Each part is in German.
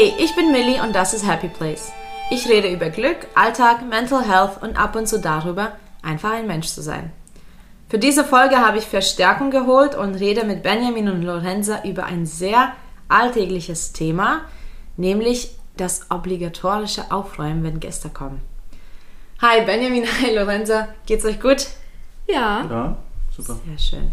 Hey, ich bin Millie und das ist Happy Place. Ich rede über Glück, Alltag, Mental Health und ab und zu darüber, einfach ein Mensch zu sein. Für diese Folge habe ich Verstärkung geholt und rede mit Benjamin und Lorenza über ein sehr alltägliches Thema, nämlich das obligatorische Aufräumen, wenn Gäste kommen. Hi Benjamin, hi Lorenza, geht's euch gut? Ja. Ja, super. Sehr schön.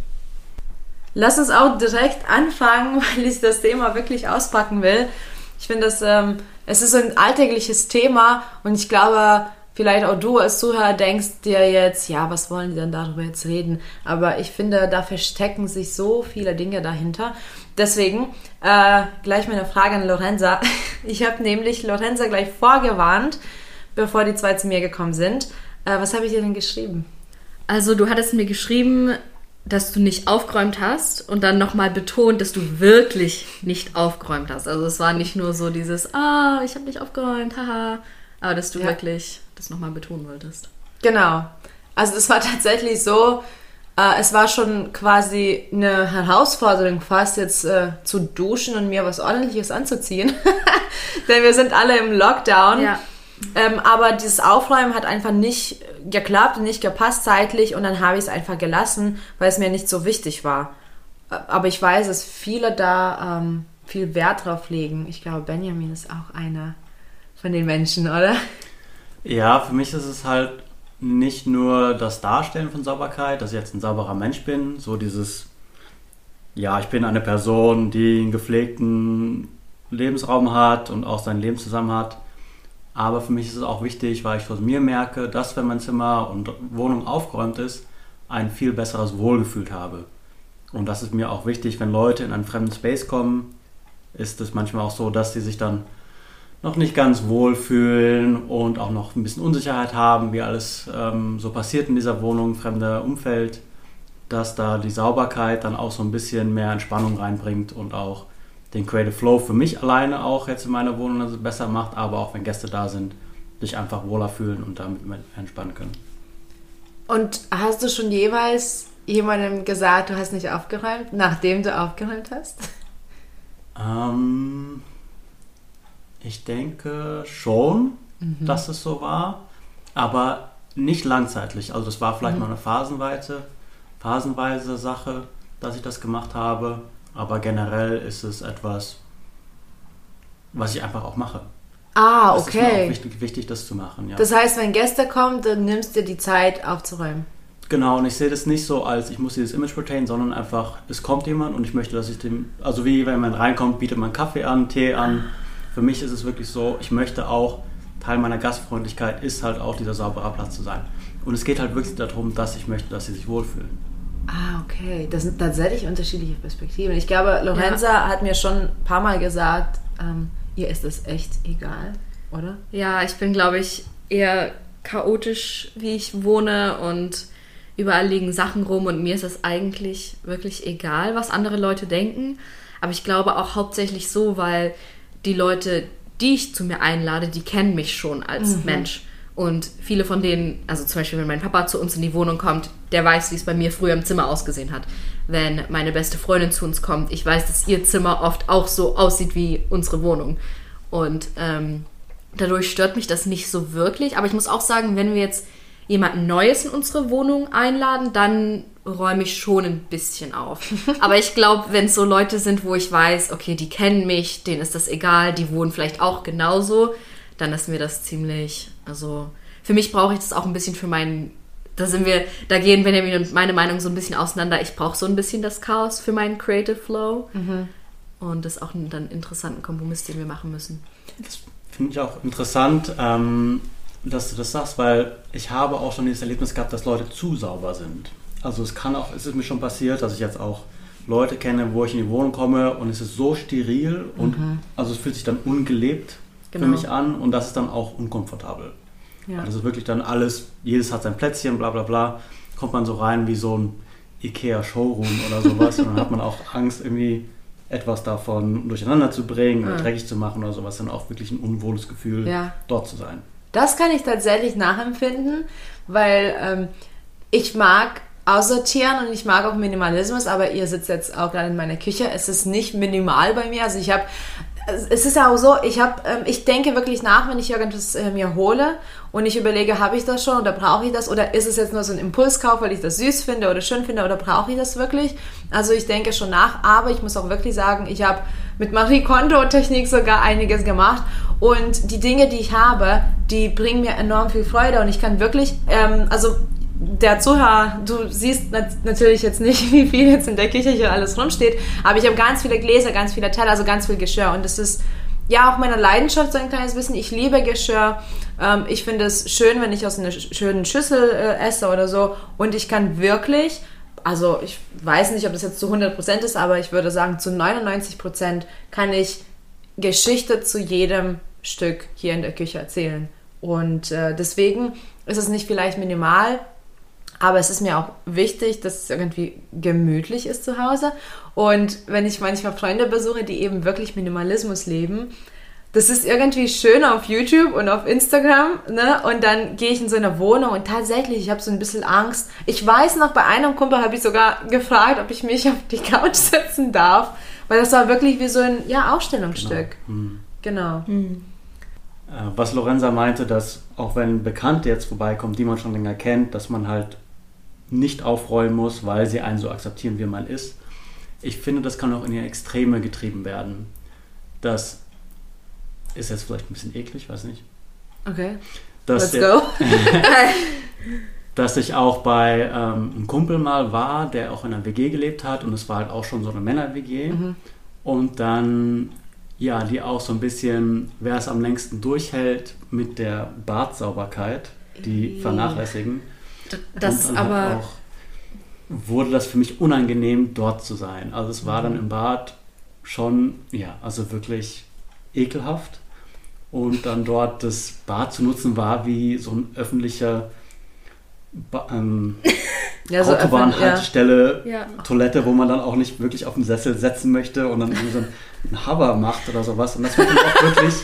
Lass uns auch direkt anfangen, weil ich das Thema wirklich auspacken will. Ich finde, ähm, es ist ein alltägliches Thema und ich glaube, vielleicht auch du als Zuhörer denkst dir jetzt, ja, was wollen die denn darüber jetzt reden? Aber ich finde, da verstecken sich so viele Dinge dahinter. Deswegen äh, gleich meine Frage an Lorenza. Ich habe nämlich Lorenza gleich vorgewarnt, bevor die zwei zu mir gekommen sind. Äh, was habe ich dir denn geschrieben? Also du hattest mir geschrieben, dass du nicht aufgeräumt hast und dann nochmal betont, dass du wirklich nicht aufgeräumt hast. Also es war nicht nur so dieses, ah, ich habe nicht aufgeräumt, haha, aber dass du Ja. wirklich das nochmal betonen wolltest. Genau. Also es war tatsächlich so, äh, es war schon quasi eine Herausforderung fast jetzt äh, zu duschen und mir was ordentliches anzuziehen. Denn wir sind alle im Lockdown. Ja. Ähm, aber dieses Aufräumen hat einfach nicht geklappt nicht gepasst zeitlich und dann habe ich es einfach gelassen, weil es mir nicht so wichtig war. Äh, Aber ich weiß, dass viele da ähm, viel Wert drauf legen. Ich glaube, Benjamin ist auch einer von den Menschen, oder? Ja, für mich ist es halt nicht nur das Darstellen von Sauberkeit, dass ich jetzt ein sauberer Mensch bin, so dieses, ja, ich bin eine Person, die einen gepflegten Lebensraum hat und auch sein Leben zusammen hat. Aber für mich ist es auch wichtig, weil ich von mir merke, dass wenn mein Zimmer und Wohnung aufgeräumt ist, ein viel besseres Wohlgefühl habe. Und das ist mir auch wichtig, wenn Leute in einen fremden Space kommen, ist es manchmal auch so, dass sie sich dann noch nicht ganz wohl fühlen und auch noch ein bisschen Unsicherheit haben, wie alles ähm, so passiert in dieser Wohnung, fremder Umfeld, dass da die Sauberkeit dann auch so ein bisschen mehr Entspannung reinbringt und auch den Creative Flow für mich alleine auch jetzt in meiner Wohnung also besser macht, aber auch wenn Gäste da sind, sich einfach wohler fühlen und damit entspannen können. Und hast du schon jeweils jemandem gesagt, du hast nicht aufgeräumt, nachdem du aufgeräumt hast? Ähm, ich denke schon, dass es so war, aber nicht langzeitlich. Also das war vielleicht mal eine phasenweise, phasenweise Sache, dass ich das gemacht habe, aber generell ist es etwas, was ich einfach auch mache. Ah, Es ist mir auch okay. wichtig, wichtig, das zu machen. Ja. Das heißt, wenn Gäste kommen, dann nimmst du dir die Zeit aufzuräumen. Genau, und ich sehe das nicht so als, ich muss dieses Image retain, sondern einfach, es kommt jemand und ich möchte, dass ich dem, also wie wenn man reinkommt, bietet man Kaffee an, Tee an. Für mich ist es wirklich so, ich möchte auch, Teil meiner Gastfreundlichkeit ist halt auch dieser saubere Platz zu sein. Und es geht halt wirklich darum, dass ich möchte, dass sie sich wohlfühlen. Ah, okay. Das sind tatsächlich unterschiedliche Perspektiven. Ich glaube, Lorenza hat mir schon ein paar Mal gesagt, ähm, ihr ist es echt egal, oder? Ja, ich bin, glaube ich, eher chaotisch, wie ich wohne und überall liegen Sachen rum und mir ist es eigentlich wirklich egal, was andere Leute denken. Aber ich glaube auch hauptsächlich so, weil die Leute, die ich zu mir einlade, die kennen mich schon als Mensch. Und viele von denen, also zum Beispiel, wenn mein Papa zu uns in die Wohnung kommt, der weiß, wie es bei mir früher im Zimmer ausgesehen hat. Wenn meine beste Freundin zu uns kommt, ich weiß, dass ihr Zimmer oft auch so aussieht wie unsere Wohnung. Und ähm, dadurch stört mich das nicht so wirklich. Aber ich muss auch sagen, wenn wir jetzt jemanden Neues in unsere Wohnung einladen, dann räume ich schon ein bisschen auf. Aber ich glaube, wenn es so Leute sind, wo ich weiß, okay, die kennen mich, denen ist das egal, die wohnen vielleicht auch genauso, dann ist mir das ziemlich, also für mich brauche ich das auch ein bisschen für meinen, da sind wir, da gehen Benjamin und meine Meinung so ein bisschen auseinander. Ich brauche so ein bisschen das Chaos für meinen Creative Flow. Und das ist auch ein dann interessanten Kompromiss, den wir machen müssen. Das finde ich auch interessant, ähm, dass du das sagst, weil ich habe auch schon dieses Erlebnis gehabt, dass Leute zu sauber sind. Also es kann auch, es ist mir schon passiert, dass ich jetzt auch Leute kenne, wo ich in die Wohnung komme und es ist so steril und also es fühlt sich dann ungelebt Genau. für mich an und das ist dann auch unkomfortabel. Ja. Also wirklich dann alles, jedes hat sein Plätzchen, bla bla bla, kommt man so rein wie so ein Ikea-Showroom oder sowas und dann hat man auch Angst irgendwie etwas davon durcheinander zu bringen oder Ah. dreckig zu machen oder sowas, dann auch wirklich ein unwohles Gefühl, Ja. dort zu sein. Das kann ich tatsächlich nachempfinden, weil ähm, ich mag aussortieren und ich mag auch Minimalismus, aber ihr sitzt jetzt auch gerade in meiner Küche. Es ist nicht minimal bei mir. Also ich habe es ist ja auch so, ich habe, ähm, ich denke wirklich nach, wenn ich irgendwas äh, mir hole und ich überlege, habe ich das schon oder brauche ich das oder ist es jetzt nur so ein Impulskauf, weil ich das süß finde oder schön finde oder brauche ich das wirklich? Also ich denke schon nach, aber ich muss auch wirklich sagen, ich habe mit Marie Kondo Technik sogar einiges gemacht und die Dinge, die ich habe, die bringen mir enorm viel Freude und ich kann wirklich, ähm, also der Zuhörer, du siehst nat natürlich jetzt nicht, wie viel jetzt in der Küche hier alles rumsteht, aber ich habe ganz viele Gläser, ganz viele Teller, also ganz viel Geschirr und das ist ja auch meine Leidenschaft so ein kleines bisschen. Ich liebe Geschirr. Ähm, ich finde es schön, wenn ich aus einer schönen Schüssel äh, esse oder so und ich kann wirklich, also ich weiß nicht, ob das jetzt zu 100% ist, aber ich würde sagen, zu 99% kann ich Geschichte zu jedem Stück hier in der Küche erzählen. Und äh, deswegen ist es nicht vielleicht minimal, aber es ist mir auch wichtig, dass es irgendwie gemütlich ist zu Hause. Und wenn ich manchmal Freunde besuche, die eben wirklich Minimalismus leben, das ist irgendwie schön auf YouTube und auf Instagram, ne? Und dann gehe ich in so eine Wohnung und tatsächlich, ich habe so ein bisschen Angst. Ich weiß noch, bei einem Kumpel habe ich sogar gefragt, ob ich mich auf die Couch setzen darf, weil das war wirklich wie so ein ja, Ausstellungsstück. Genau. Hm. genau. Hm. Was Lorenza meinte, dass auch wenn Bekannte jetzt vorbeikommen, die man schon länger kennt, dass man halt nicht aufräumen muss, weil sie einen so akzeptieren, wie man ist. Ich finde, das kann auch in die Extreme getrieben werden. Das ist jetzt vielleicht ein bisschen eklig, weiß nicht. Okay. Dass Let's go. dass ich auch bei ähm, einem Kumpel mal war, der auch in einer WG gelebt hat und es war halt auch schon so eine Männer-WG. Mhm. Und dann, ja, die auch so ein bisschen, wer es am längsten durchhält mit der Bartsauberkeit, die vernachlässigen. Das aber. Halt auch wurde das für mich unangenehm, dort zu sein. Also es war dann im Bad schon, ja, also wirklich ekelhaft. Und dann dort das Bad zu nutzen war wie so ein öffentlicher ba ähm, ja, so Autobahnhaltestelle, ja. ja. Toilette, wo man dann auch nicht wirklich auf den Sessel setzen möchte und dann so ein Hover macht oder sowas. Und das war dann auch wirklich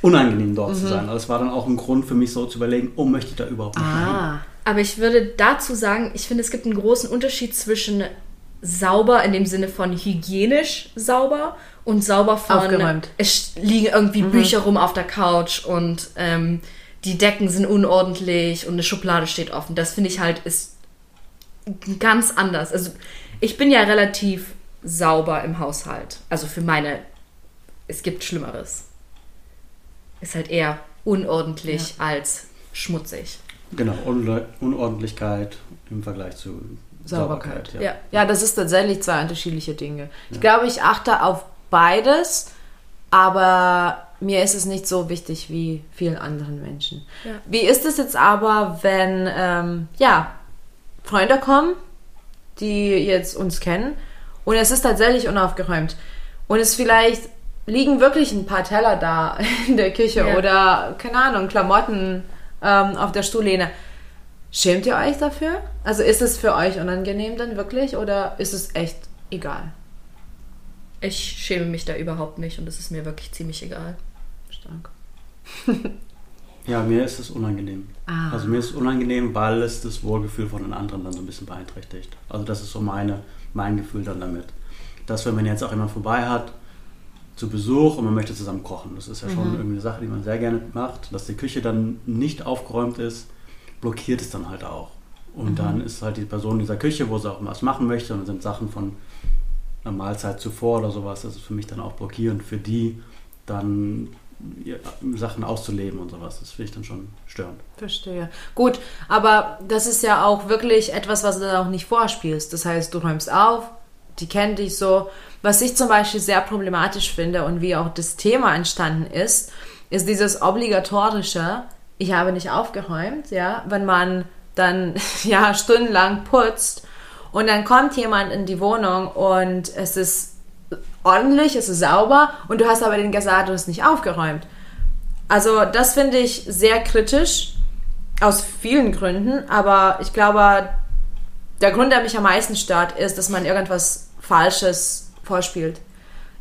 unangenehm dort mhm. zu sein. Also es war dann auch ein Grund für mich so zu überlegen, oh, möchte ich da überhaupt nicht ah. Rein? Aber ich würde dazu sagen, ich finde, es gibt einen großen Unterschied zwischen sauber in dem Sinne von hygienisch sauber und sauber von Aufgeräumt. es liegen irgendwie mhm. Bücher rum auf der Couch und ähm, die Decken sind unordentlich und eine Schublade steht offen. Das finde ich halt ist ganz anders. Also ich bin ja relativ sauber im Haushalt. Also für meine, es gibt Schlimmeres. Ist halt eher unordentlich ja. als schmutzig. Genau, Unordentlichkeit im Vergleich zu Sauberkeit. Sauberkeit ja. ja. Ja. das ist tatsächlich zwei unterschiedliche Dinge. Ich ja. glaube, ich achte auf beides, aber mir ist es nicht so wichtig wie vielen anderen Menschen. Ja. Wie ist es jetzt aber, wenn ähm, ja, Freunde kommen, die jetzt uns kennen und es ist tatsächlich unaufgeräumt und es vielleicht liegen wirklich ein paar Teller da in der Küche oder keine Ahnung, Klamotten ähm, auf der Stuhllehne. Schämt ihr euch dafür? Also ist es für euch unangenehm dann wirklich oder ist es echt egal? Ich schäme mich da überhaupt nicht und es ist mir wirklich ziemlich egal. Stark. ja, mir ist es unangenehm. Ah. Also mir ist es unangenehm, weil es das Wohlgefühl von den anderen dann so ein bisschen beeinträchtigt. Also das ist so meine, mein Gefühl dann damit. Dass wenn man jetzt auch jemand vorbei hat, zu Besuch und man möchte zusammen kochen. Das ist ja schon mhm. irgendwie eine Sache, die man sehr gerne macht. Dass die Küche dann nicht aufgeräumt ist, blockiert es dann halt auch. Und mhm. dann ist halt die Person in dieser Küche, wo sie auch was machen möchte, und dann sind Sachen von einer Mahlzeit zuvor oder sowas, das ist für mich dann auch blockierend für die, dann Sachen auszuleben und sowas. Das finde ich dann schon störend. Verstehe. Gut, aber das ist ja auch wirklich etwas, was du dann auch nicht vorspielst. Das heißt, du räumst auf, die kennen dich so was ich zum Beispiel sehr problematisch finde und wie auch das Thema entstanden ist, ist dieses obligatorische, ich habe nicht aufgeräumt, ja, wenn man dann ja stundenlang putzt und dann kommt jemand in die Wohnung und es ist ordentlich, es ist sauber und du hast aber den gesagt, du hast nicht aufgeräumt. Also das finde ich sehr kritisch aus vielen Gründen, aber ich glaube, der Grund, der mich am meisten stört, ist, dass man irgendwas Falsches vorspielt.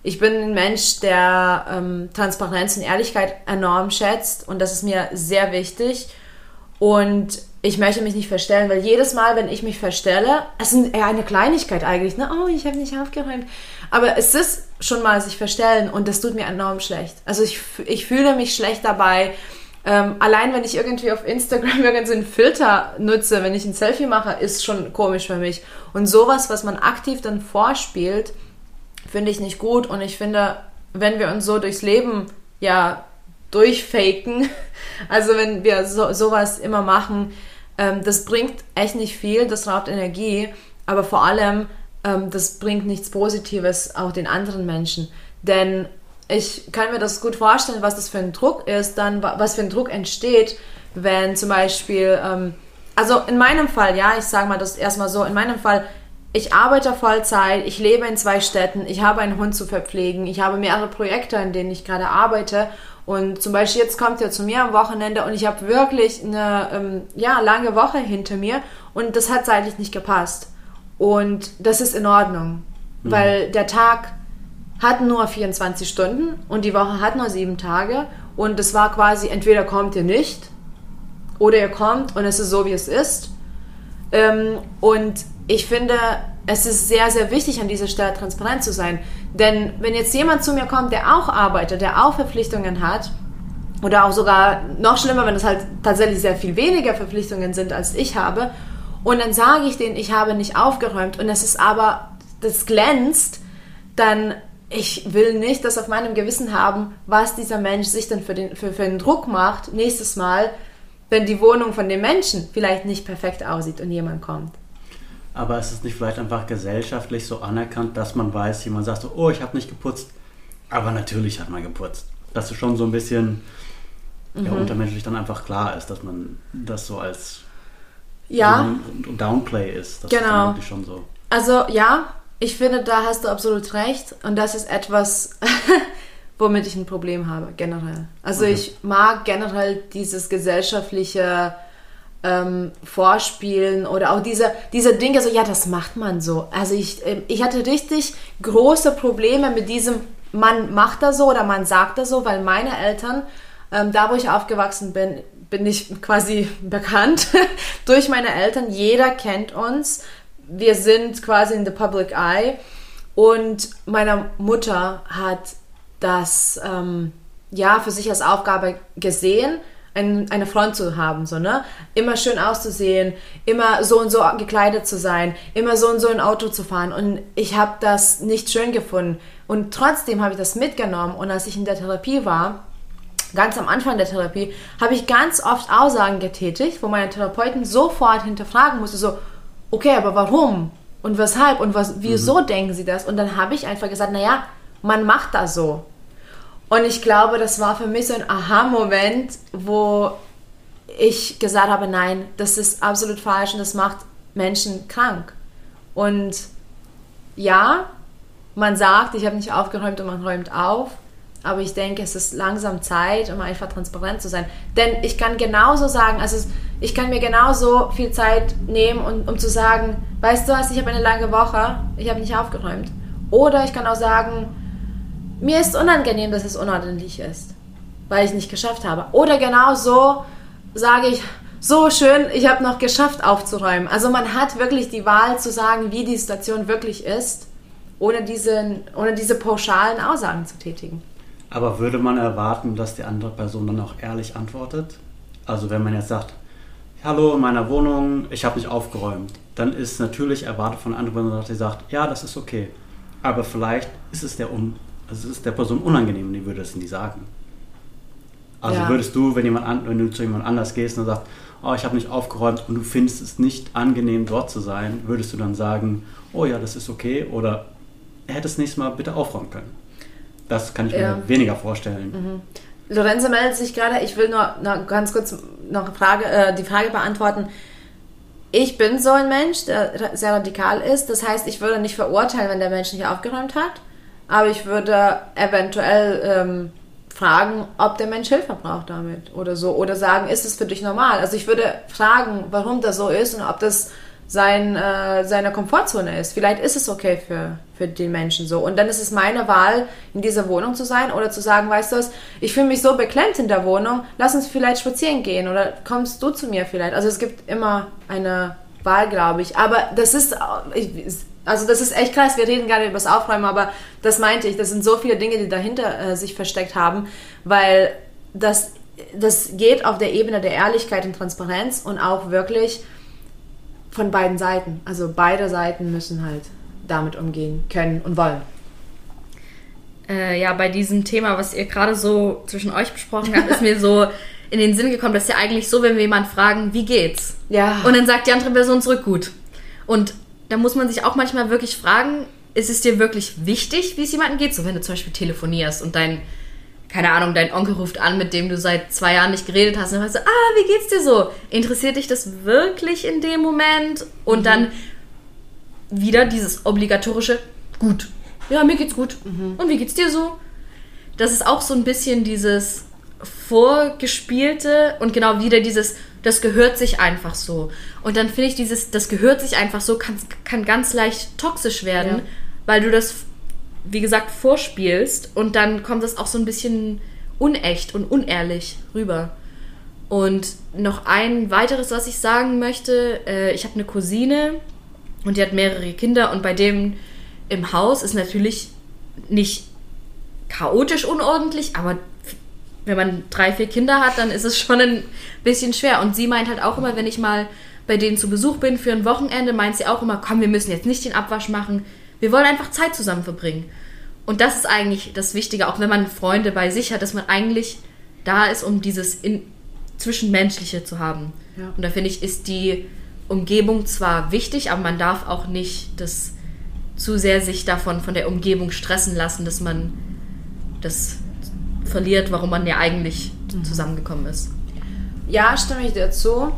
Ich bin ein Mensch, der ähm, Transparenz und Ehrlichkeit enorm schätzt und das ist mir sehr wichtig. Und ich möchte mich nicht verstellen, weil jedes Mal, wenn ich mich verstelle, es ist eher eine Kleinigkeit eigentlich, ne? Oh, ich habe nicht aufgeräumt. Aber es ist schon mal sich verstellen und das tut mir enorm schlecht. Also ich, ich fühle mich schlecht dabei. Ähm, allein wenn ich irgendwie auf Instagram irgendeinen Filter nutze, wenn ich ein Selfie mache, ist schon komisch für mich. Und sowas, was man aktiv dann vorspielt, finde ich nicht gut. Und ich finde, wenn wir uns so durchs Leben ja durchfaken, also wenn wir so, sowas immer machen, ähm, das bringt echt nicht viel, das raubt Energie, aber vor allem, ähm, das bringt nichts Positives auch den anderen Menschen. Denn ich kann mir das gut vorstellen, was das für ein Druck ist, dann was für ein Druck entsteht, wenn zum Beispiel, ähm, also in meinem Fall, ja, ich sage mal das erstmal so, in meinem Fall, ich arbeite Vollzeit, ich lebe in zwei Städten, ich habe einen Hund zu verpflegen, ich habe mehrere Projekte, in denen ich gerade arbeite und zum Beispiel jetzt kommt er zu mir am Wochenende und ich habe wirklich eine ähm, ja, lange Woche hinter mir und das hat seitlich nicht gepasst. Und das ist in Ordnung, mhm. weil der Tag hat nur 24 Stunden und die Woche hat nur sieben Tage und es war quasi entweder kommt ihr nicht oder ihr kommt und es ist so, wie es ist. Ähm, und ich finde, es ist sehr, sehr wichtig, an dieser Stelle transparent zu sein. Denn wenn jetzt jemand zu mir kommt, der auch arbeitet, der auch Verpflichtungen hat, oder auch sogar noch schlimmer, wenn es halt tatsächlich sehr viel weniger Verpflichtungen sind, als ich habe, und dann sage ich denen, ich habe nicht aufgeräumt und es ist aber, das glänzt, dann ich will nicht das auf meinem Gewissen haben, was dieser Mensch sich dann für den, für, für den Druck macht, nächstes Mal, wenn die Wohnung von dem Menschen vielleicht nicht perfekt aussieht und jemand kommt. Aber ist es nicht vielleicht einfach gesellschaftlich so anerkannt, dass man weiß, jemand sagt so, oh, ich habe nicht geputzt, aber natürlich hat man geputzt. Dass es schon so ein bisschen mhm. ja, untermenschlich dann einfach klar ist, dass man das so als ja. so Downplay ist. Das genau. Ist schon so. Also ja, ich finde, da hast du absolut recht. Und das ist etwas, womit ich ein Problem habe, generell. Also okay. ich mag generell dieses gesellschaftliche ähm, Vorspielen oder auch diese, diese Dinge, so ja, das macht man so. Also ich, ähm, ich hatte richtig große Probleme mit diesem, man macht das so oder man sagt das so, weil meine Eltern, ähm, da wo ich aufgewachsen bin, bin ich quasi bekannt durch meine Eltern. Jeder kennt uns. Wir sind quasi in the public eye. Und meine Mutter hat das ähm, ja für sich als Aufgabe gesehen ein, eine Front zu haben, so, ne? Immer schön auszusehen, immer so und so gekleidet zu sein, immer so und so ein Auto zu fahren. Und ich habe das nicht schön gefunden. Und trotzdem habe ich das mitgenommen. Und als ich in der Therapie war, ganz am Anfang der Therapie, habe ich ganz oft Aussagen getätigt, wo meine Therapeuten sofort hinterfragen musste, so, okay, aber warum? Und weshalb? Und was, wieso mhm. denken sie das? Und dann habe ich einfach gesagt, naja, man macht das so. Und ich glaube, das war für mich so ein Aha-Moment, wo ich gesagt habe, nein, das ist absolut falsch und das macht Menschen krank. Und ja, man sagt, ich habe nicht aufgeräumt und man räumt auf, aber ich denke, es ist langsam Zeit, um einfach transparent zu sein. Denn ich kann genauso sagen, also ich kann mir genauso viel Zeit nehmen, um, um zu sagen, weißt du was, ich habe eine lange Woche, ich habe nicht aufgeräumt. Oder ich kann auch sagen, mir ist unangenehm, dass es unordentlich ist, weil ich nicht geschafft habe. Oder genau so sage ich, so schön, ich habe noch geschafft aufzuräumen. Also man hat wirklich die Wahl zu sagen, wie die Situation wirklich ist, ohne diese, ohne diese pauschalen Aussagen zu tätigen. Aber würde man erwarten, dass die andere Person dann auch ehrlich antwortet? Also wenn man jetzt sagt, hallo in meiner Wohnung, ich habe nicht aufgeräumt, dann ist natürlich erwartet von der anderen Person, dass sie sagt, ja, das ist okay. Aber vielleicht ist es der um also es ist der Person unangenehm, die würde es nie sagen. Also ja. würdest du, wenn jemand an, wenn du zu jemand anders gehst und sagst, oh, ich habe nicht aufgeräumt und du findest es nicht angenehm, dort zu sein, würdest du dann sagen, oh ja, das ist okay oder er hätte es nächstes Mal bitte aufräumen können. Das kann ich ja. mir weniger vorstellen. Mhm. Lorenzo meldet sich gerade. Ich will nur, nur ganz kurz noch Frage, äh, die Frage beantworten. Ich bin so ein Mensch, der sehr radikal ist. Das heißt, ich würde nicht verurteilen, wenn der Mensch nicht aufgeräumt hat. Aber ich würde eventuell ähm, fragen, ob der Mensch Hilfe braucht damit oder so. Oder sagen, ist es für dich normal? Also ich würde fragen, warum das so ist und ob das sein, äh, seine Komfortzone ist. Vielleicht ist es okay für, für den Menschen so. Und dann ist es meine Wahl, in dieser Wohnung zu sein oder zu sagen, weißt du was, ich fühle mich so beklemmt in der Wohnung, lass uns vielleicht spazieren gehen oder kommst du zu mir vielleicht. Also es gibt immer eine Wahl, glaube ich. Aber das ist, Also das ist echt krass, wir reden gerade über das Aufräumen, aber das meinte ich, das sind so viele Dinge, die dahinter äh, sich versteckt haben, weil das, das geht auf der Ebene der Ehrlichkeit und Transparenz und auch wirklich von beiden Seiten. Also beide Seiten müssen halt damit umgehen können und wollen. Äh, ja, bei diesem Thema, was ihr gerade so zwischen euch besprochen habt, ist mir so in den Sinn gekommen, dass ja eigentlich so, wenn wir jemanden fragen, wie geht's? Ja. Und dann sagt die andere Person zurück, gut. Und da muss man sich auch manchmal wirklich fragen, ist es dir wirklich wichtig, wie es jemandem geht? So, wenn du zum Beispiel telefonierst und dein, keine Ahnung, dein Onkel ruft an, mit dem du seit zwei Jahren nicht geredet hast, und dann weißt du, ah, wie geht's dir so? Interessiert dich das wirklich in dem Moment? Und dann wieder dieses obligatorische, gut. Ja, mir geht's gut. Und wie geht's dir so? Das ist auch so ein bisschen dieses vorgespielte und genau wieder dieses, das gehört sich einfach so. Und dann finde ich dieses, das gehört sich einfach so, kann, kann ganz leicht toxisch werden, Ja. weil du das, wie gesagt, vorspielst und dann kommt das auch so ein bisschen unecht und unehrlich rüber. Und noch ein weiteres, was ich sagen möchte, äh, ich habe eine Cousine und die hat mehrere Kinder und bei dem im Haus ist natürlich nicht chaotisch unordentlich, aber wenn man drei, vier Kinder hat, dann ist es schon ein bisschen schwer. Und sie meint halt auch immer, wenn ich mal bei denen zu Besuch bin für ein Wochenende, meint sie auch immer, komm, wir müssen jetzt nicht den Abwasch machen. Wir wollen einfach Zeit zusammen verbringen. Und das ist eigentlich das Wichtige, auch wenn man Freunde bei sich hat, dass man eigentlich da ist, um dieses in Zwischenmenschliche zu haben. Ja. Und da finde ich, ist die Umgebung zwar wichtig, aber man darf auch nicht das zu sehr sich davon von der Umgebung stressen lassen, dass man das verliert, warum man ja eigentlich zusammengekommen ist. Ja, stimme ich dir zu.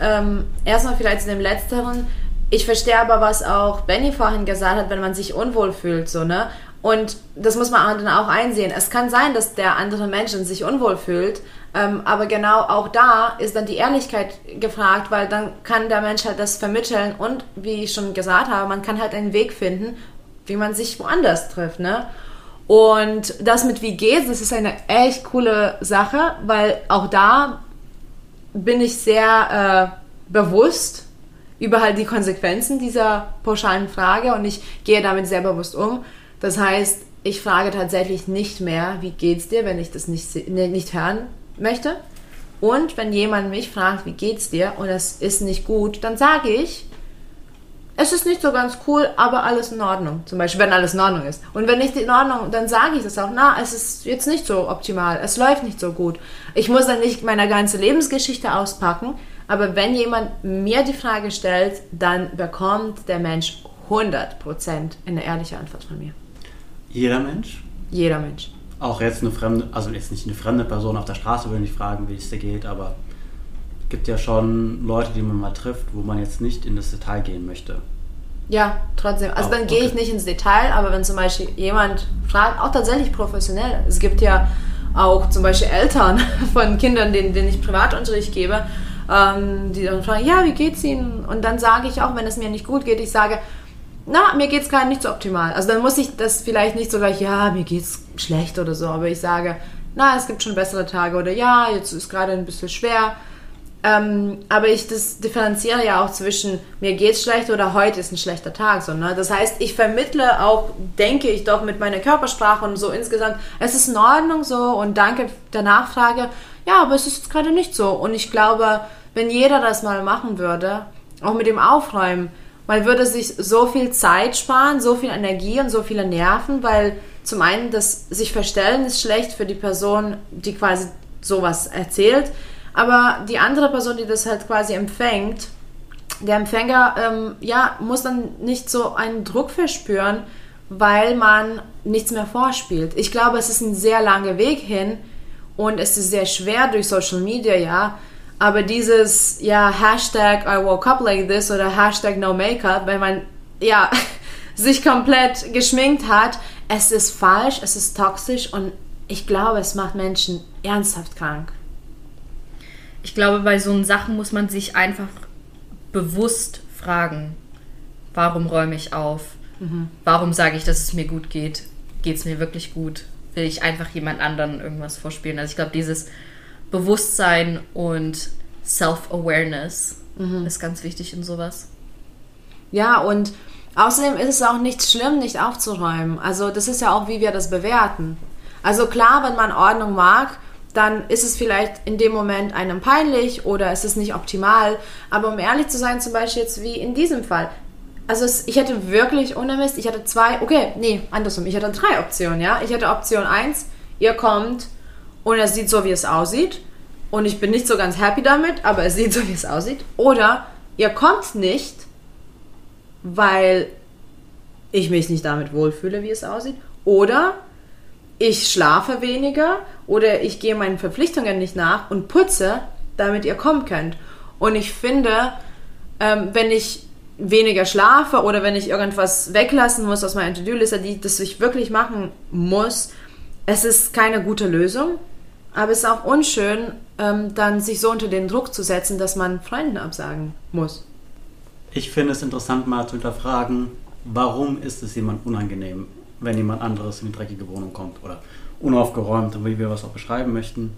Ähm, erstmal vielleicht zu dem Letzteren. Ich verstehe aber, was auch Benny vorhin gesagt hat, wenn man sich unwohl fühlt, so, ne? Und das muss man dann auch einsehen. Es kann sein, dass der andere Mensch sich unwohl fühlt, ähm, aber genau auch da ist dann die Ehrlichkeit gefragt, weil dann kann der Mensch halt das vermitteln und, wie ich schon gesagt habe, man kann halt einen Weg finden, wie man sich woanders trifft, ne? Und das mit geht's, das ist eine echt coole Sache, weil auch da bin ich sehr äh, bewusst über halt die Konsequenzen dieser pauschalen Frage und ich gehe damit sehr bewusst um. Das heißt, ich frage tatsächlich nicht mehr, wie geht's dir, wenn ich das nicht, ne, nicht hören möchte. Und wenn jemand mich fragt, wie geht's dir und es ist nicht gut, dann sage ich, es ist nicht so ganz cool, aber alles in Ordnung. Zum Beispiel, wenn alles in Ordnung ist. Und wenn nicht in Ordnung, dann sage ich das auch. Na, es ist jetzt nicht so optimal. Es läuft nicht so gut. Ich muss dann nicht meine ganze Lebensgeschichte auspacken. Aber wenn jemand mir die Frage stellt, dann bekommt der Mensch 100% eine ehrliche Antwort von mir. Jeder Mensch, Jeder Mensch. auch jetzt eine fremde, also jetzt nicht eine fremde Person auf der Straße will nicht fragen, wie es dir geht, aber es gibt ja schon Leute, die man mal trifft, wo man jetzt nicht in das Detail gehen möchte. Ja, trotzdem. Also Oh, dann gehe ich nicht ins Detail, aber wenn zum Beispiel jemand fragt, auch tatsächlich professionell, es gibt ja auch zum Beispiel Eltern von Kindern, denen, denen ich Privatunterricht gebe, ähm, die dann fragen, ja, wie geht's Ihnen? Und dann sage ich auch, wenn es mir nicht gut geht, ich sage, na, mir geht's gerade nicht so optimal. Also dann muss ich das vielleicht nicht so gleich, ja, mir geht's schlecht oder so, aber ich sage, na, es gibt schon bessere Tage oder ja, jetzt ist gerade ein bisschen schwer. Ähm, aber ich das differenziere ja auch zwischen mir geht's schlecht oder heute ist ein schlechter Tag. So, ne? Das heißt, ich vermittle auch, denke ich doch, mit meiner Körpersprache und so insgesamt, es ist in Ordnung so und danke der Nachfrage. Ja, aber es ist jetzt gerade nicht so. Und ich glaube, wenn jeder das mal machen würde, auch mit dem Aufräumen, man würde sich so viel Zeit sparen, so viel Energie und so viele Nerven, weil zum einen das sich verstellen ist schlecht für die Person, die quasi sowas erzählt, aber die andere Person, die das halt quasi empfängt, der Empfänger, ähm, ja, muss dann nicht so einen Druck verspüren, weil man nichts mehr vorspielt. Ich glaube, es ist ein sehr langer Weg hin und es ist sehr schwer durch Social Media, ja. Aber dieses, ja, Hashtag I woke up like this oder Hashtag no makeup, wenn man, ja, sich komplett geschminkt hat, es ist falsch, es ist toxisch und ich glaube, es macht Menschen ernsthaft krank. Ich glaube, bei so Sachen muss man sich einfach bewusst fragen, warum räume ich auf? Warum sage ich, dass es mir gut geht? Geht es mir wirklich gut? Will ich einfach jemand anderen irgendwas vorspielen? Also ich glaube, dieses Bewusstsein und Self-Awareness ist ganz wichtig in sowas. Ja, und Außerdem ist es auch nicht schlimm, nicht aufzuräumen. Also das ist ja auch, wie wir das bewerten. Also klar, wenn man Ordnung mag, dann ist es vielleicht in dem Moment einem peinlich oder es ist nicht optimal. Aber um ehrlich zu sein, zum Beispiel jetzt wie in diesem Fall. Also es, ich hätte wirklich ohne ich hatte zwei, okay, nee, andersrum, ich hatte drei Optionen, ja. Ich hatte Option 1, ihr kommt und es sieht so, wie es aussieht. Und ich bin nicht so ganz happy damit, aber es sieht so, wie es aussieht. Oder ihr kommt nicht, weil ich mich nicht damit wohlfühle, wie es aussieht. Oder ich schlafe weniger oder ich gehe meinen Verpflichtungen nicht nach und putze, damit ihr kommen könnt. Und ich finde, ähm, wenn ich weniger schlafe oder wenn ich irgendwas weglassen muss aus meiner To-Do-Liste, das ich wirklich machen muss, es ist keine gute Lösung. Aber es ist auch unschön, ähm, dann sich so unter den Druck zu setzen, dass man Freunden absagen muss. Ich finde es interessant, mal zu hinterfragen, warum ist es jemand unangenehm, wenn jemand anderes in die dreckige Wohnung kommt oder unaufgeräumt, wie wir was auch beschreiben möchten.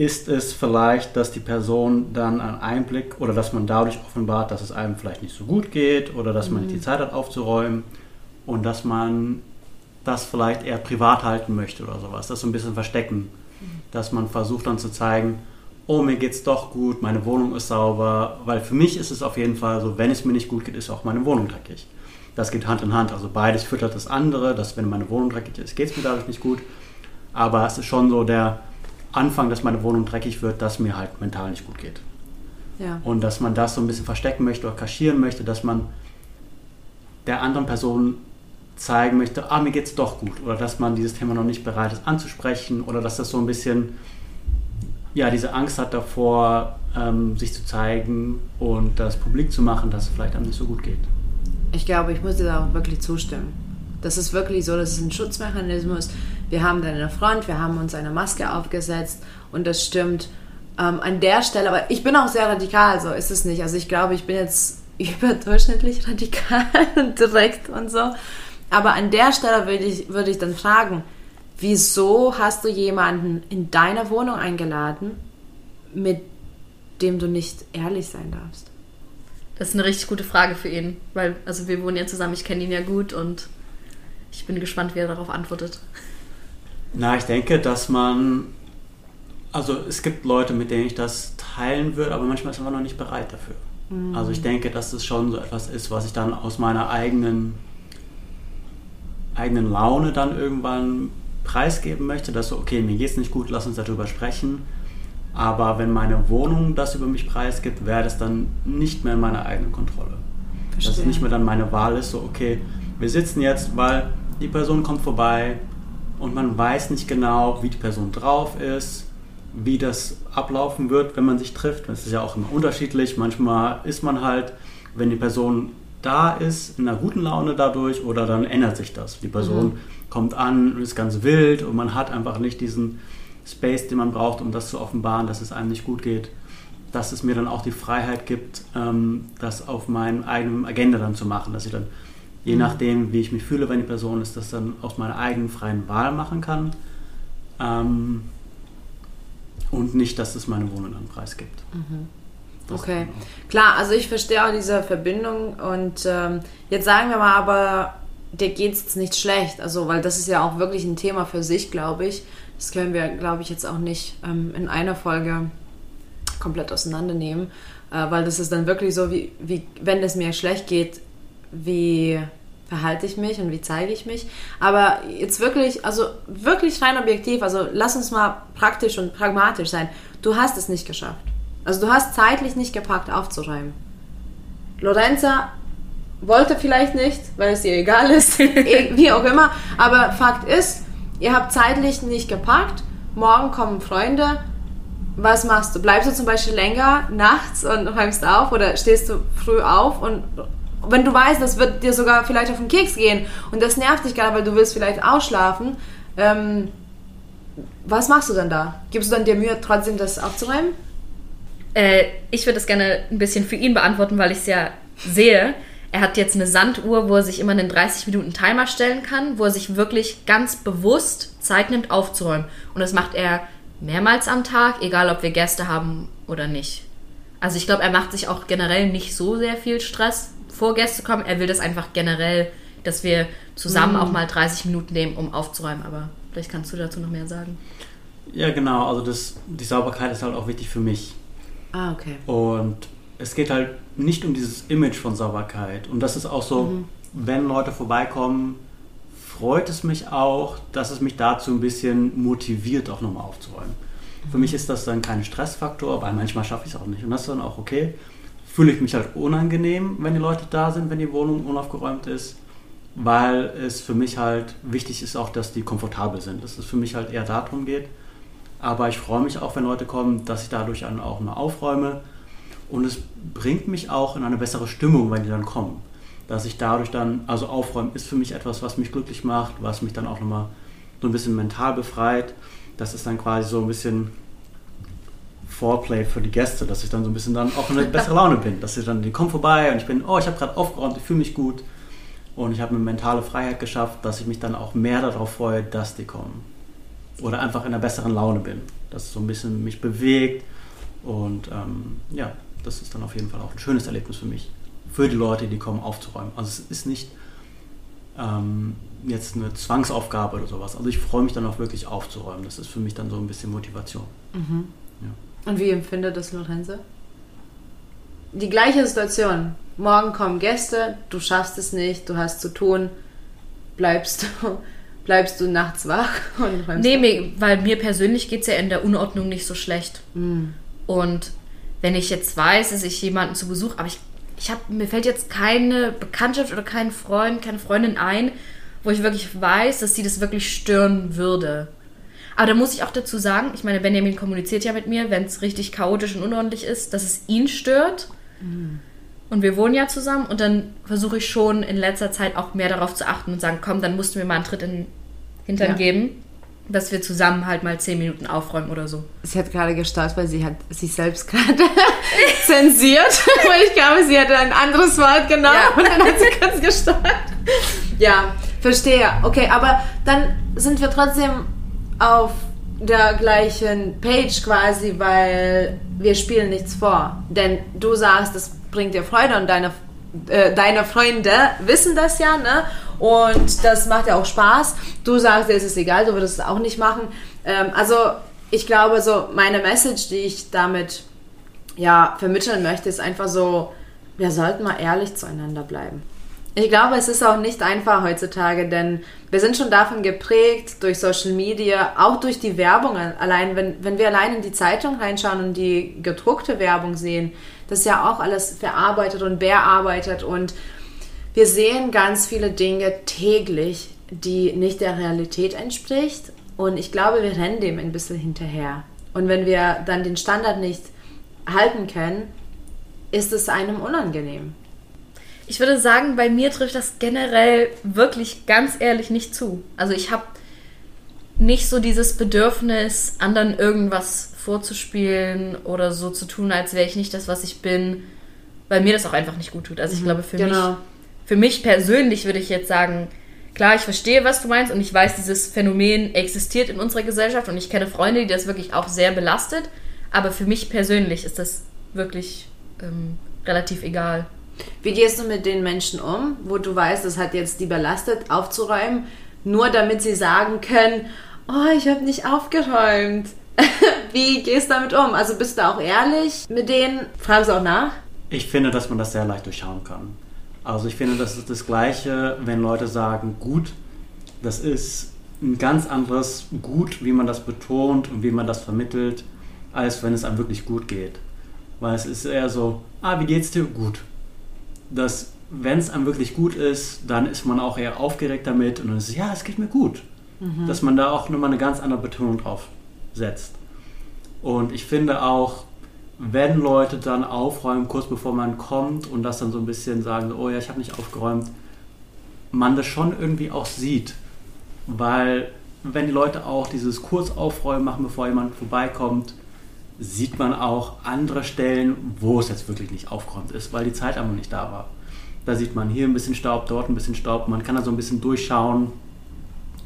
Ist es vielleicht, dass die Person dann einen Einblick oder dass man dadurch offenbart, dass es einem vielleicht nicht so gut geht oder dass man nicht die mhm. Zeit hat aufzuräumen und dass man das vielleicht eher privat halten möchte oder sowas, das so ein bisschen verstecken, mhm. dass man versucht dann zu zeigen, oh, mir geht's doch gut, meine Wohnung ist sauber, weil für mich ist es auf jeden Fall so, wenn es mir nicht gut geht, ist auch meine Wohnung dreckig. Das geht Hand in Hand. Also beides füttert das andere, dass wenn meine Wohnung dreckig ist, geht es mir dadurch nicht gut. Aber es ist schon so der Anfang, dass meine Wohnung dreckig wird, dass mir halt mental nicht gut geht. Ja. Und dass man das so ein bisschen verstecken möchte oder kaschieren möchte, dass man der anderen Person zeigen möchte, ah, mir geht es doch gut. Oder dass man dieses Thema noch nicht bereit ist anzusprechen oder dass das so ein bisschen, ja, diese Angst hat davor, ähm, sich zu zeigen und das publik zu machen, dass es vielleicht einem nicht so gut geht. Ich glaube, ich muss dir da auch wirklich zustimmen. Das ist wirklich so, das ist ein Schutzmechanismus. Wir haben dann eine Front, wir haben uns eine Maske aufgesetzt und das stimmt ähm, an der Stelle. Aber ich bin auch sehr radikal, so ist es nicht. Also ich glaube, ich bin jetzt überdurchschnittlich radikal und direkt und so. Aber an der Stelle würde ich, würde ich dann fragen, wieso hast du jemanden in deine Wohnung eingeladen, mit dem du nicht ehrlich sein darfst? Das ist eine richtig gute Frage für ihn, weil also wir wohnen ja zusammen, ich kenne ihn ja gut und ich bin gespannt, wie er darauf antwortet. Na, ich denke, dass man also es gibt Leute, mit denen ich das teilen würde, aber manchmal ist man noch nicht bereit dafür. Mhm. Also ich denke, dass es schon so etwas ist, was ich dann aus meiner eigenen eigenen Laune dann irgendwann preisgeben möchte, dass so, okay, mir geht es nicht gut, lass uns darüber sprechen. Aber wenn meine Wohnung das über mich preisgibt, wäre das dann nicht mehr in meiner eigenen Kontrolle. Verstehe. Dass es nicht mehr dann meine Wahl ist, so okay, wir sitzen jetzt, weil die Person kommt vorbei und man weiß nicht genau, wie die Person drauf ist, wie das ablaufen wird, wenn man sich trifft. Das ist ja auch immer unterschiedlich. Manchmal ist man halt, wenn die Person da ist, in einer guten Laune dadurch oder dann ändert sich das. Die Person mhm. kommt an, und ist ganz wild und man hat einfach nicht diesen Space, den man braucht, um das zu offenbaren, dass es einem nicht gut geht, dass es mir dann auch die Freiheit gibt, ähm, das auf meinem eigenen Agenda dann zu machen, dass ich dann, je nachdem, wie ich mich fühle, wenn die Person ist, das dann aus meiner eigenen freien Wahl machen kann. Ähm, und nicht, dass es meine Wohnung dann preisgibt. Mhm. Okay, klar, also ich verstehe auch diese Verbindung und ähm, jetzt sagen wir mal aber, dir geht es jetzt nicht schlecht, also weil das ist ja auch wirklich ein Thema für sich, glaube ich. Das können wir, glaube ich, jetzt auch nicht ähm, in einer Folge komplett auseinandernehmen, äh, weil das ist dann wirklich so, wie, wie wenn es mir schlecht geht, wie verhalte ich mich und wie zeige ich mich. Aber jetzt wirklich, also wirklich rein objektiv, also lass uns mal praktisch und pragmatisch sein. Du hast es nicht geschafft. Also du hast zeitlich nicht gepackt aufzuräumen. Lorenza wollte vielleicht nicht, weil es ihr egal ist, wie auch immer. Aber Fakt ist, ihr habt zeitlich nicht gepackt, morgen kommen Freunde, was machst du? Bleibst du zum Beispiel länger nachts und räumst auf oder stehst du früh auf und wenn du weißt, das wird dir sogar vielleicht auf den Keks gehen und das nervt dich gerade, weil du willst vielleicht ausschlafen, ähm, was machst du dann da? Gibst du dann dir Mühe, trotzdem das aufzuräumen? Äh, ich würde das gerne ein bisschen für ihn beantworten, weil ich es ja sehe. Er hat jetzt eine Sanduhr, wo er sich immer einen 30 Minuten Timer stellen kann, wo er sich wirklich ganz bewusst Zeit nimmt aufzuräumen. Und das macht er mehrmals am Tag, egal ob wir Gäste haben oder nicht. Also ich glaube, er macht sich auch generell nicht so sehr viel Stress, bevor Gäste kommen. Er will das einfach generell, dass wir zusammen auch mal 30 Minuten nehmen, um aufzuräumen. Aber vielleicht kannst du dazu noch mehr sagen. Ja, genau. Also das, die Sauberkeit ist halt auch wichtig für mich. Ah, okay. Und es geht halt nicht um dieses Image von Sauberkeit. Und das ist auch so, wenn Leute vorbeikommen, freut es mich auch, dass es mich dazu ein bisschen motiviert, auch nochmal aufzuräumen. Für mich ist das dann kein Stressfaktor, weil manchmal schaffe ich es auch nicht. Und das ist dann auch okay. Fühle ich mich halt unangenehm, wenn die Leute da sind, wenn die Wohnung unaufgeräumt ist, weil es für mich halt wichtig ist auch, dass die komfortabel sind. Dass es für mich halt eher darum geht. Aber ich freue mich auch, wenn Leute kommen, dass ich dadurch dann auch mal aufräume. Und es bringt mich auch in eine bessere Stimmung, wenn die dann kommen. Dass ich dadurch dann, also aufräumen ist für mich etwas, was mich glücklich macht, was mich dann auch nochmal so ein bisschen mental befreit. Das ist dann quasi so ein bisschen Foreplay für die Gäste, dass ich dann so ein bisschen dann auch in eine bessere Laune bin. Dass ich dann, die kommen vorbei und ich bin, oh, ich habe gerade aufgeräumt, ich fühle mich gut. Und ich habe eine mentale Freiheit geschafft, dass ich mich dann auch mehr darauf freue, dass die kommen. Oder einfach in einer besseren Laune bin. Dass es so ein bisschen mich bewegt. Und ähm, ja, das ist dann auf jeden Fall auch ein schönes Erlebnis für mich. Für die Leute, die kommen, aufzuräumen. Also es ist nicht ähm, jetzt eine Zwangsaufgabe oder sowas. Also ich freue mich dann auch wirklich aufzuräumen. Das ist für mich dann so ein bisschen Motivation. Und wie empfindet das Lorenzo? Die gleiche Situation. Morgen kommen Gäste, du schaffst es nicht, du hast zu tun, bleibst du, bleibst du nachts wach und räumst Nee, mir, weil mir persönlich geht es ja in der Unordnung nicht so schlecht. Und wenn ich jetzt weiß, dass ich jemanden zu Besuch, aber ich, ich hab, mir fällt jetzt keine Bekanntschaft oder kein Freund, keine Freundin ein, wo ich wirklich weiß, dass sie das wirklich stören würde. Aber da muss ich auch dazu sagen, ich meine, Benjamin kommuniziert ja mit mir, wenn es richtig chaotisch und unordentlich ist, dass es ihn stört. Und wir wohnen ja zusammen und dann versuche ich schon in letzter Zeit auch mehr darauf zu achten und sagen, komm, dann musst du mir mal einen Tritt in den Hintern Ja. geben, dass wir zusammen halt mal zehn Minuten aufräumen oder so. Sie hat gerade gestartet, weil sie hat sich selbst gerade zensiert, weil ich glaube, sie hatte ein anderes Wort genommen Ja. und dann hat sie kurz gestartet. Ja, verstehe. Okay, aber dann sind wir trotzdem auf der gleichen Page quasi, weil wir spielen nichts vor. Denn du sagst, das bringt dir Freude und deine, äh, deine Freunde wissen das ja, ne? Und das macht ja auch Spaß. Du sagst, dir ist es egal, du würdest es auch nicht machen. Ähm, also ich glaube, so meine Message, die ich damit ja, vermitteln möchte, ist einfach so, wir sollten mal ehrlich zueinander bleiben. Ich glaube, es ist auch nicht einfach heutzutage, denn wir sind schon davon geprägt, durch Social Media, auch durch die Werbung. Allein, wenn, wenn wir allein in die Zeitung reinschauen und die gedruckte Werbung sehen, das ist ja auch alles verarbeitet und bearbeitet und wir sehen ganz viele Dinge täglich, die nicht der Realität entspricht. Und ich glaube, wir rennen dem ein bisschen hinterher. Und wenn wir dann den Standard nicht halten können, ist es einem unangenehm. Ich würde sagen, bei mir trifft das generell wirklich ganz ehrlich nicht zu. Also ich habe nicht so dieses Bedürfnis, anderen irgendwas vorzuspielen oder so zu tun, als wäre ich nicht das, was ich bin, weil mir das auch einfach nicht gut tut. Also ich glaube, für mich Genau. für mich persönlich würde ich jetzt sagen, klar, ich verstehe, was du meinst und ich weiß, dieses Phänomen existiert in unserer Gesellschaft und ich kenne Freunde, die das wirklich auch sehr belastet. Aber für mich persönlich ist das wirklich ähm, relativ egal. Wie gehst du mit den Menschen um, wo du weißt, das hat jetzt die belastet, aufzuräumen, nur damit sie sagen können, oh, ich habe nicht aufgeräumt. Wie gehst du damit um? Also bist du auch ehrlich mit denen? Fragst du auch nach? Ich finde, dass man das sehr leicht durchschauen kann. Also ich finde, das ist das Gleiche, wenn Leute sagen, gut, das ist ein ganz anderes Gut, wie man das betont und wie man das vermittelt, als wenn es einem wirklich gut geht. Weil es ist eher so, ah, wie geht's dir? Gut. Das, wenn es einem wirklich gut ist, dann ist man auch eher aufgeregt damit und dann ist es, ja, es geht mir gut. Dass man da auch nochmal eine ganz andere Betonung drauf setzt. Und ich finde auch, wenn Leute dann aufräumen, kurz bevor man kommt und das dann so ein bisschen sagen, oh ja, ich habe nicht aufgeräumt, man das schon irgendwie auch sieht. Weil wenn die Leute auch dieses Kurzaufräumen machen, bevor jemand vorbeikommt, sieht man auch andere Stellen, wo es jetzt wirklich nicht aufgeräumt ist, weil die Zeit einfach nicht da war. Da sieht man hier ein bisschen Staub, dort ein bisschen Staub, man kann da so ein bisschen durchschauen.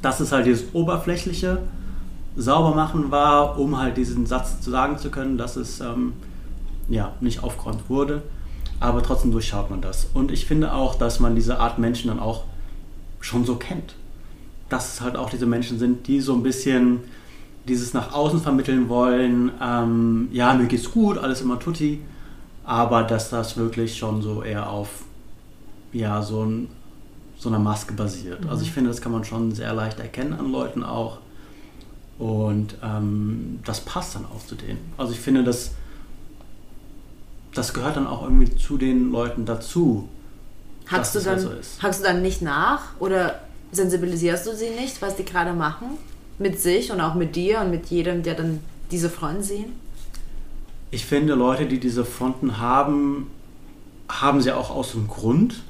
Das ist halt dieses oberflächliche sauber machen war, um halt diesen Satz zu sagen zu können, dass es ähm, ja, nicht aufgeräumt wurde. aber trotzdem durchschaut man das. Und ich finde auch, dass man diese Art Menschen dann auch schon so kennt. Dass es halt auch diese Menschen sind, die so ein bisschen dieses nach außen vermitteln wollen, ähm, ja, mir geht's gut, alles immer tutti, aber dass das wirklich schon so eher auf ja, so, ein, so einer Maske basiert. Mhm. Also ich finde, das kann man schon sehr leicht erkennen an Leuten auch. Und ähm, das passt dann auch zu denen. Also ich finde, das, das gehört dann auch irgendwie zu den Leuten dazu. Hackst du, dann, so hackst du dann nicht nach oder sensibilisierst du sie nicht, was die gerade machen? Mit sich und auch mit dir und mit jedem, der dann diese Fronten sehen? Ich finde, Leute, die diese Fronten haben, haben sie auch aus dem Grund,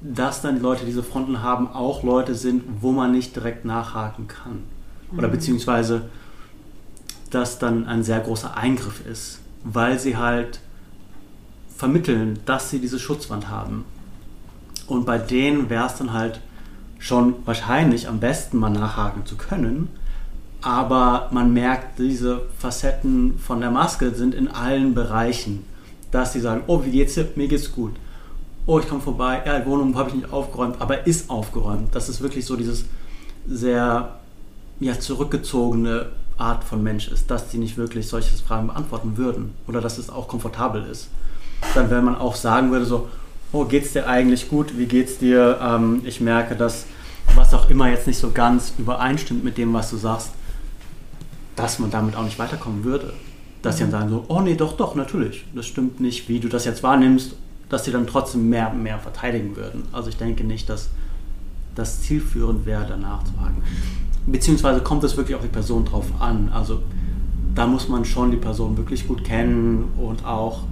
dass dann die Leute, die diese Fronten haben, auch Leute sind, wo man nicht direkt nachhaken kann. Oder mhm. beziehungsweise, dass dann ein sehr großer Eingriff ist, weil sie halt vermitteln, dass sie diese Schutzwand haben. Und bei denen wäre es dann halt schon wahrscheinlich am besten mal nachhaken zu können. Aber man merkt, diese Facetten von der Maske sind in allen Bereichen. Dass sie sagen, oh, wie geht's dir? Mir geht's gut. Oh, ich komme vorbei. Ja, die Wohnung habe ich nicht aufgeräumt, aber ist aufgeräumt. Das ist wirklich so dieses sehr ja, zurückgezogene Art von Mensch ist, dass die nicht wirklich solche Fragen beantworten würden. Oder dass es auch komfortabel ist. Dann, wenn man auch sagen würde, so, oh, geht's dir eigentlich gut? Wie geht's dir? Ähm, ich merke, dass was auch immer jetzt nicht so ganz übereinstimmt mit dem, was du sagst, dass man damit auch nicht weiterkommen würde. Dass sie dann sagen so, oh nee, doch, doch, natürlich. Das stimmt nicht, wie du das jetzt wahrnimmst, dass sie dann trotzdem mehr und mehr verteidigen würden. Also ich denke nicht, dass das zielführend wäre, danach zu fragen. Beziehungsweise kommt es wirklich auf die Person drauf an. Also da muss man schon die Person wirklich gut kennen und auch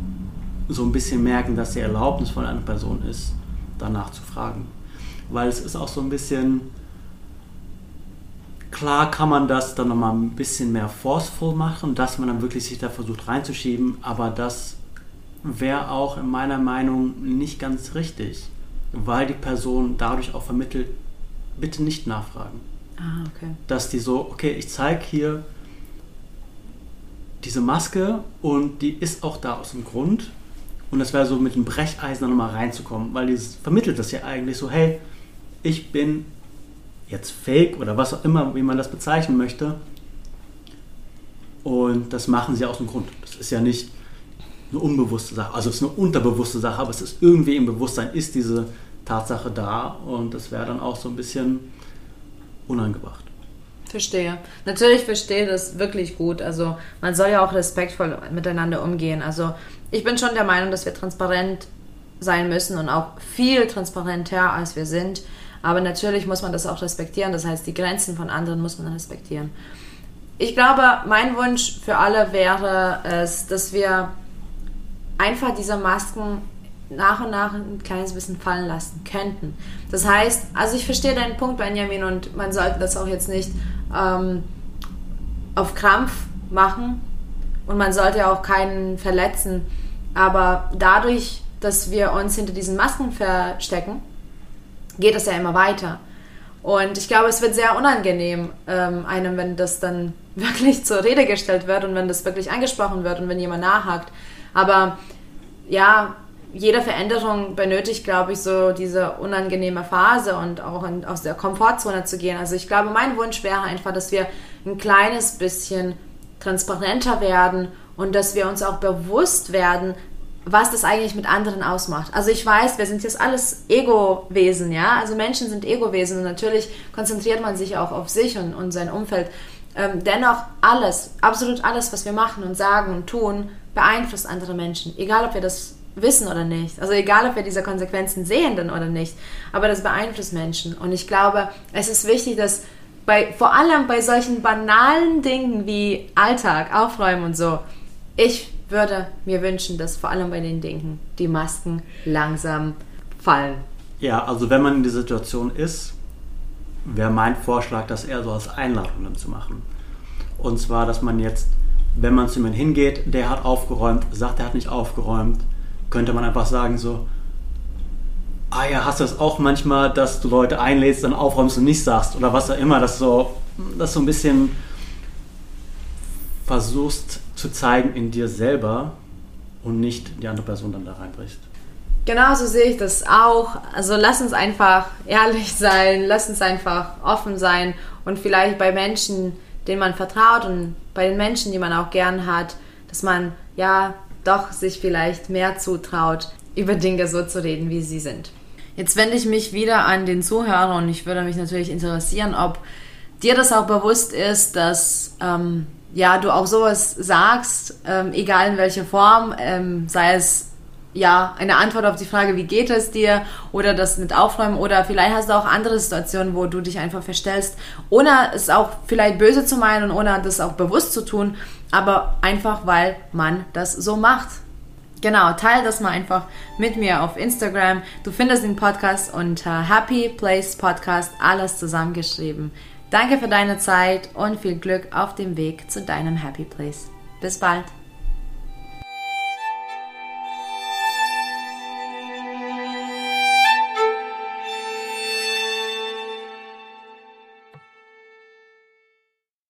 so ein bisschen merken, dass die Erlaubnis von einer Person ist, danach zu fragen. Weil es ist auch so ein bisschen, klar kann man das dann nochmal ein bisschen mehr forceful machen, dass man dann wirklich sich da versucht reinzuschieben, aber das wäre auch in meiner Meinung nicht ganz richtig, weil die Person dadurch auch vermittelt, bitte nicht nachfragen. Ah, okay. Dass die so, okay, ich zeige hier diese Maske und die ist auch da aus dem Grund und das wäre so mit dem Brecheisen nochmal reinzukommen, weil dieses vermittelt das ja eigentlich so, hey, ich bin jetzt fake oder was auch immer, wie man das bezeichnen möchte. Und das machen sie aus dem Grund. Das ist ja nicht eine unbewusste Sache, also es ist eine unterbewusste Sache, aber es ist irgendwie im Bewusstsein, ist diese Tatsache da und das wäre dann auch so ein bisschen unangebracht. Verstehe. Natürlich verstehe das wirklich gut. Also man soll ja auch respektvoll miteinander umgehen. Also ich bin schon der Meinung, dass wir transparent sein müssen und auch viel transparenter, als wir sind. Aber natürlich muss man das auch respektieren. Das heißt, die Grenzen von anderen muss man respektieren. Ich glaube, mein Wunsch für alle wäre es, dass wir einfach diese Masken nach und nach ein kleines bisschen fallen lassen könnten. Das heißt, also ich verstehe deinen Punkt, Benjamin, und man sollte das auch jetzt nicht ähm, auf Krampf machen und man sollte auch keinen verletzen. Aber dadurch, dass wir uns hinter diesen Masken verstecken, geht es ja immer weiter. Und ich glaube, es wird sehr unangenehm ähm, einem, wenn das dann wirklich zur Rede gestellt wird und wenn das wirklich angesprochen wird und wenn jemand nachhakt. Aber ja, jede Veränderung benötigt, glaube ich, so diese unangenehme Phase und auch in, aus der Komfortzone zu gehen. Also ich glaube, mein Wunsch wäre einfach, dass wir ein kleines bisschen transparenter werden und dass wir uns auch bewusst werden, was das eigentlich mit anderen ausmacht. Also ich weiß, wir sind jetzt alles Ego-Wesen, ja. Also Menschen sind Ego-Wesen und natürlich konzentriert man sich auch auf sich und, und sein Umfeld. Ähm, dennoch alles, absolut alles, was wir machen und sagen und tun, beeinflusst andere Menschen. Egal, ob wir das wissen oder nicht. Also egal, ob wir diese Konsequenzen sehen dann oder nicht. Aber das beeinflusst Menschen. Und ich glaube, es ist wichtig, dass bei, vor allem bei solchen banalen Dingen wie Alltag, Aufräumen und so, ich würde mir wünschen, dass vor allem bei den Dingen die Masken langsam fallen. Ja, also wenn man in der Situation ist, wäre mein Vorschlag, das eher so als Einladung dann zu machen. Und zwar, dass man jetzt, wenn man zu jemandem hingeht, der hat aufgeräumt, sagt, er hat nicht aufgeräumt, könnte man einfach sagen so, ah ja, hast du das auch manchmal, dass du Leute einlädst, dann aufräumst und nicht sagst oder was auch immer, dass so, das so ein bisschen versuchst zu zeigen in dir selber, und nicht die andere Person dann da reinbrichst. Genau so sehe ich das auch. Also lass uns einfach ehrlich sein, lass uns einfach offen sein und vielleicht bei Menschen, denen man vertraut und bei den Menschen, die man auch gern hat, dass man ja doch sich vielleicht mehr zutraut, über Dinge so zu reden, wie sie sind. Jetzt wende ich mich wieder an den Zuhörer und ich würde mich natürlich interessieren, ob dir das auch bewusst ist, dass ähm, ja du auch sowas sagst, ähm, egal in welcher Form, ähm, sei es ja eine Antwort auf die Frage, wie geht es dir oder das mit Aufräumen oder vielleicht hast du auch andere Situationen, wo du dich einfach verstellst, ohne es auch vielleicht böse zu meinen und ohne das auch bewusst zu tun, aber einfach weil man das so macht. Genau, teile das mal einfach mit mir auf Instagram. Du findest den Podcast unter Happy Place Podcast, alles zusammengeschrieben. Danke für deine Zeit und viel Glück auf dem Weg zu deinem Happy Place. Bis bald.